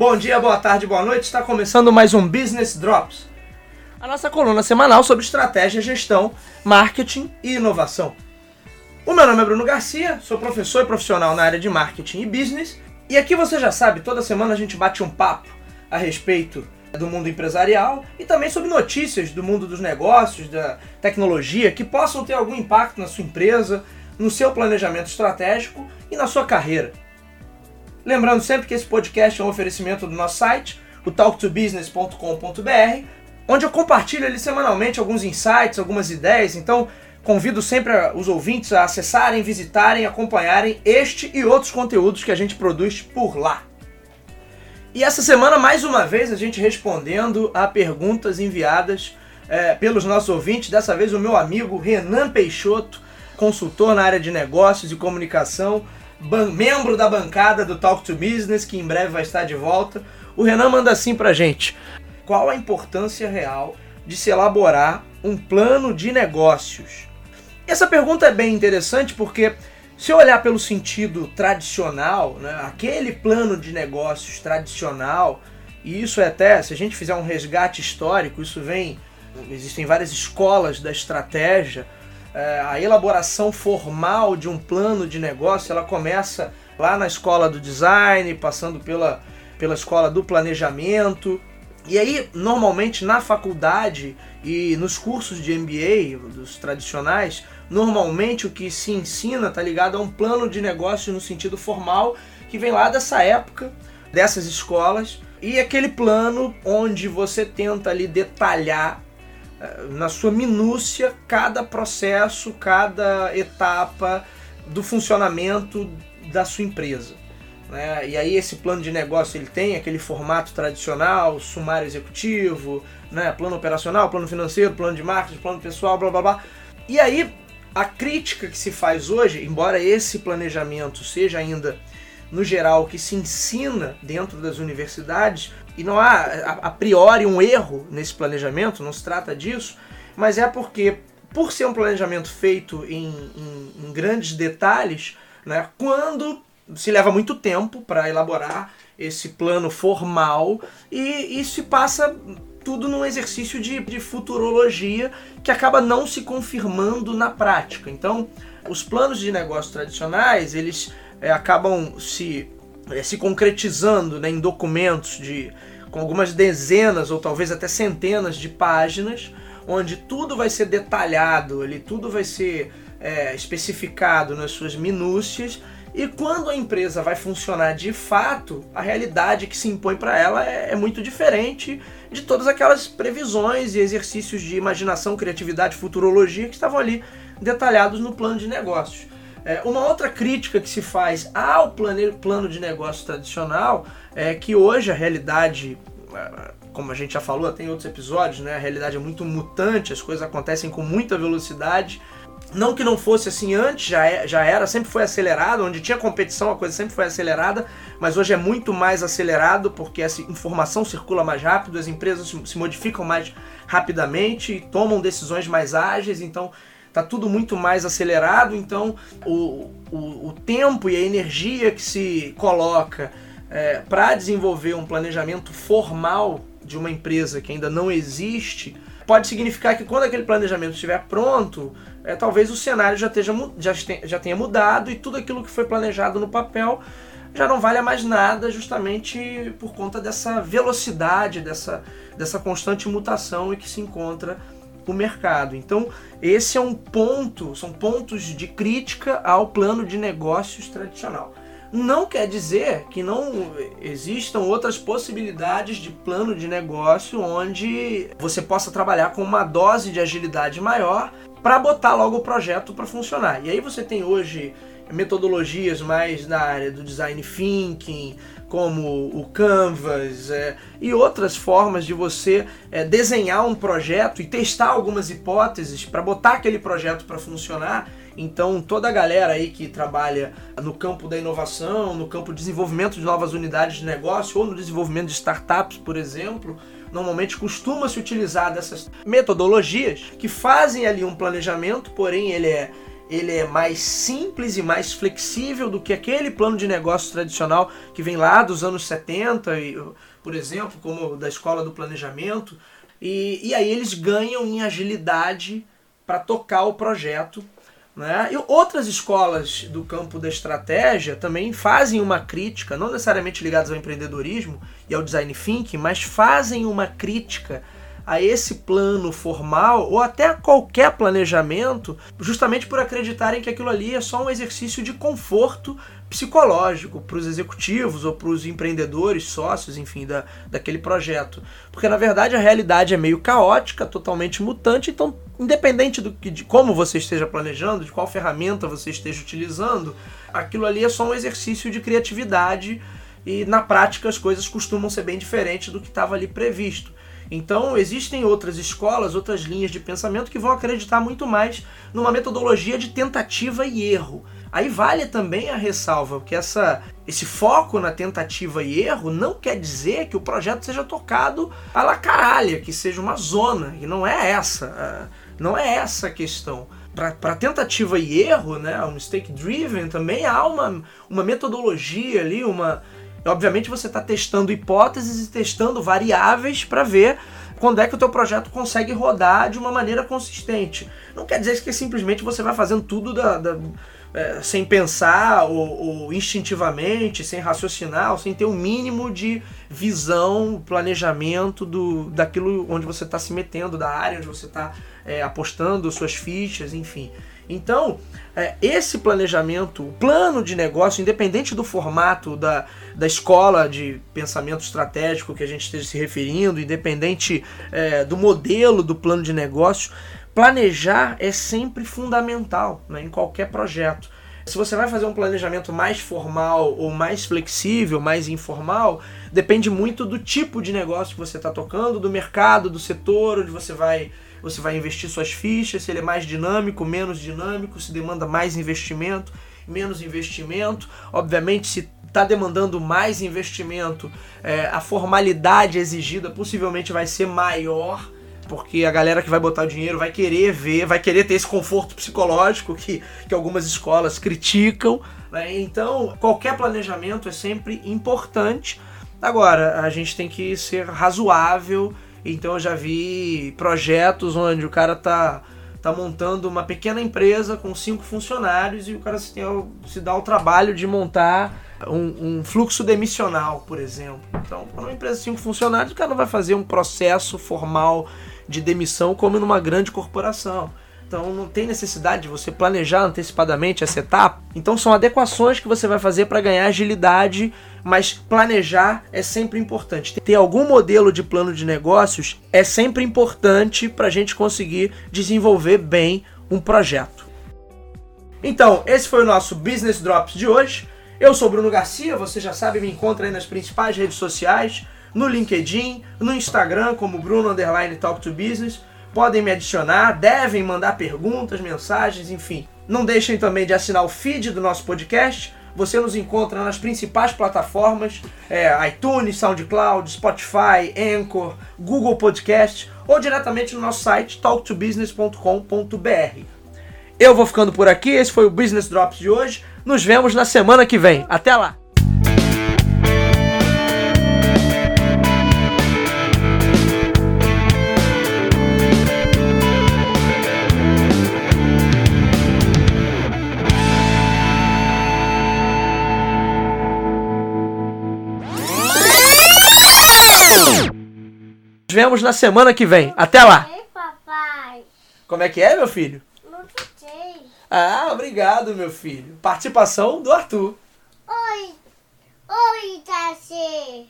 Bom dia, boa tarde, boa noite. Está começando mais um Business Drops. A nossa coluna semanal sobre estratégia, gestão, marketing e inovação. O meu nome é Bruno Garcia, sou professor e profissional na área de marketing e business. E aqui você já sabe, toda semana a gente bate um papo a respeito do mundo empresarial e também sobre notícias do mundo dos negócios, da tecnologia que possam ter algum impacto na sua empresa, no seu planejamento estratégico e na sua carreira. Lembrando sempre que esse podcast é um oferecimento do nosso site, o talktobusiness.com.br, onde eu compartilho ali semanalmente alguns insights, algumas ideias. Então, convido sempre os ouvintes a acessarem, visitarem, acompanharem este e outros conteúdos que a gente produz por lá. E essa semana, mais uma vez, a gente respondendo a perguntas enviadas é, pelos nossos ouvintes. Dessa vez, o meu amigo Renan Peixoto, consultor na área de negócios e comunicação membro da bancada do Talk to Business, que em breve vai estar de volta. O Renan manda assim pra gente: qual a importância real de se elaborar um plano de negócios? Essa pergunta é bem interessante porque se olhar pelo sentido tradicional, né, aquele plano de negócios tradicional, e isso é até, se a gente fizer um resgate histórico, isso vem, existem várias escolas da estratégia, a elaboração formal de um plano de negócio, ela começa lá na escola do design, passando pela, pela escola do planejamento. E aí, normalmente na faculdade e nos cursos de MBA, dos tradicionais, normalmente o que se ensina está ligado a um plano de negócio no sentido formal que vem lá dessa época, dessas escolas, e aquele plano onde você tenta ali detalhar na sua minúcia cada processo, cada etapa do funcionamento da sua empresa. Né? E aí esse plano de negócio ele tem aquele formato tradicional, sumário executivo, né? plano operacional, plano financeiro, plano de marketing, plano pessoal, blá blá blá. E aí a crítica que se faz hoje, embora esse planejamento seja ainda no geral que se ensina dentro das universidades, e não há a, priori um erro nesse planejamento, não se trata disso, mas é porque, por ser um planejamento feito em, em, em grandes detalhes, né, quando se leva muito tempo para elaborar esse plano formal e, e se passa tudo num exercício de, de futurologia que acaba não se confirmando na prática. Então, os planos de negócio tradicionais, eles é, acabam se, é, se concretizando né, em documentos de com algumas dezenas ou talvez até centenas de páginas, onde tudo vai ser detalhado, ali tudo vai ser é, especificado nas suas minúcias. E quando a empresa vai funcionar de fato, a realidade que se impõe para ela é, é, muito diferente de todas aquelas previsões e exercícios de imaginação, criatividade, futurologia que estavam ali detalhados no plano de negócios. É, uma outra crítica que se faz ao plane, plano de negócio tradicional é que hoje a realidade, é, como a gente já falou, tem outros episódios, né? A realidade é muito mutante, as coisas acontecem com muita velocidade. Não que não fosse assim antes, já, é, já era, sempre foi acelerado, onde tinha competição a coisa sempre foi acelerada, mas hoje é muito mais acelerado porque essa informação circula mais rápido, as empresas se modificam mais rapidamente, tomam decisões mais ágeis, então tá tudo muito mais acelerado, então o, o, o tempo e a energia que se coloca é, para desenvolver um planejamento formal de uma empresa que ainda não existe, pode significar que quando aquele planejamento estiver pronto, é, talvez o cenário já, esteja, já, já tenha mudado e tudo aquilo que foi planejado no papel já não vale mais nada justamente por conta dessa velocidade, dessa, dessa constante mutação em que se encontra o mercado. Então, esse é um ponto, são pontos de crítica ao plano de negócios tradicional. Não quer dizer que não existam outras possibilidades de plano de negócio onde você possa trabalhar com uma dose de agilidade maior para botar logo o projeto para funcionar. E aí você tem hoje metodologias mais na área do design thinking, como o Canvas é, e outras formas de você é, desenhar um projeto e testar algumas hipóteses para botar aquele projeto para funcionar. Então, toda a galera aí que trabalha no campo da inovação, no campo do desenvolvimento de novas unidades de negócio ou no desenvolvimento de startups, por exemplo, normalmente costuma se utilizar dessas metodologias que fazem ali um planejamento, porém ele é ele é mais simples e mais flexível do que aquele plano de negócio tradicional que vem lá dos anos 70, por exemplo, como da escola do planejamento. E, e aí eles ganham em agilidade para tocar o projeto. Né? E outras escolas do campo da estratégia também fazem uma crítica, não necessariamente ligadas ao empreendedorismo e ao design thinking, mas fazem uma crítica a esse plano formal ou até qualquer planejamento, justamente por acreditarem que aquilo ali é só um exercício de conforto psicológico para os executivos ou para os empreendedores, sócios, enfim, da, daquele projeto. Porque na verdade a realidade é meio caótica, totalmente mutante, então independente do que, de como você esteja planejando, de qual ferramenta você esteja utilizando, aquilo ali é só um exercício de criatividade e na prática as coisas costumam ser bem diferentes do que estava ali previsto. Então, existem outras escolas, outras linhas de pensamento que vão acreditar muito mais numa metodologia de tentativa e erro. Aí vale também a ressalva que essa, esse foco na tentativa e erro não quer dizer que o projeto seja tocado a la caralha, que seja uma zona, e não é essa, não é essa a questão. Para tentativa e erro, né, o mistake driven também há uma, uma metodologia ali, uma, Obviamente você está testando hipóteses e testando variáveis para ver quando é que o teu projeto consegue rodar de uma maneira consistente. Não quer dizer que simplesmente você vai fazendo tudo da, da é, sem pensar ou, ou, instintivamente, sem raciocinar, ou sem ter o um mínimo de visão, planejamento do, daquilo onde você está se metendo, da área onde você está é, apostando suas fichas, enfim. Então, é, esse planejamento, o plano de negócio, independente do formato da, da escola de pensamento estratégico que a gente esteja se referindo, independente é, do modelo do plano de negócio, planejar é sempre fundamental né, em qualquer projeto. Se você vai fazer um planejamento mais formal ou mais flexível, mais informal, depende muito do tipo de negócio que você está tocando, do mercado, do setor onde você vai você vai investir suas fichas, se ele é mais dinâmico, menos dinâmico, se demanda mais investimento, menos investimento. Obviamente, se está demandando mais investimento, é, a formalidade exigida possivelmente vai ser maior, porque a galera que vai botar o dinheiro vai querer ver, vai querer ter esse conforto psicológico que, que algumas escolas criticam. Né? Então, qualquer planejamento é sempre importante. Agora, a gente tem que ser razoável então eu já vi projetos onde o cara tá, tá montando uma pequena empresa com cinco funcionários e o cara se, tem, se dá o trabalho de montar um, um, fluxo demissional, por exemplo. Então, para uma empresa de cinco funcionários, o cara não vai fazer um processo formal de demissão como numa grande corporação. Então não tem necessidade de você planejar antecipadamente essa etapa. Então são adequações que você vai fazer para ganhar agilidade, mas planejar é sempre importante. Ter algum modelo de plano de negócios é sempre importante para a gente conseguir desenvolver bem um projeto. Então, esse foi o nosso Business Drops de hoje. Eu sou Bruno Garcia, você já sabe, me encontra aí nas principais redes sociais, no LinkedIn, no Instagram como Bruno Talk to Business podem me adicionar, devem mandar perguntas, mensagens, enfim. Não deixem também de assinar o feed do nosso podcast. Você nos encontra nas principais plataformas: é, iTunes, SoundCloud, Spotify, Anchor, Google Podcast ou diretamente no nosso site talktobusiness.com.br. Eu vou ficando por aqui. Esse foi o Business Drops de hoje. Nos vemos na semana que vem. Até lá! Vemos na semana que vem. Até lá. Como é que é, meu filho? Não sei. Ah, obrigado, meu filho. Participação do Arthur. Oi. Oi, Tassi.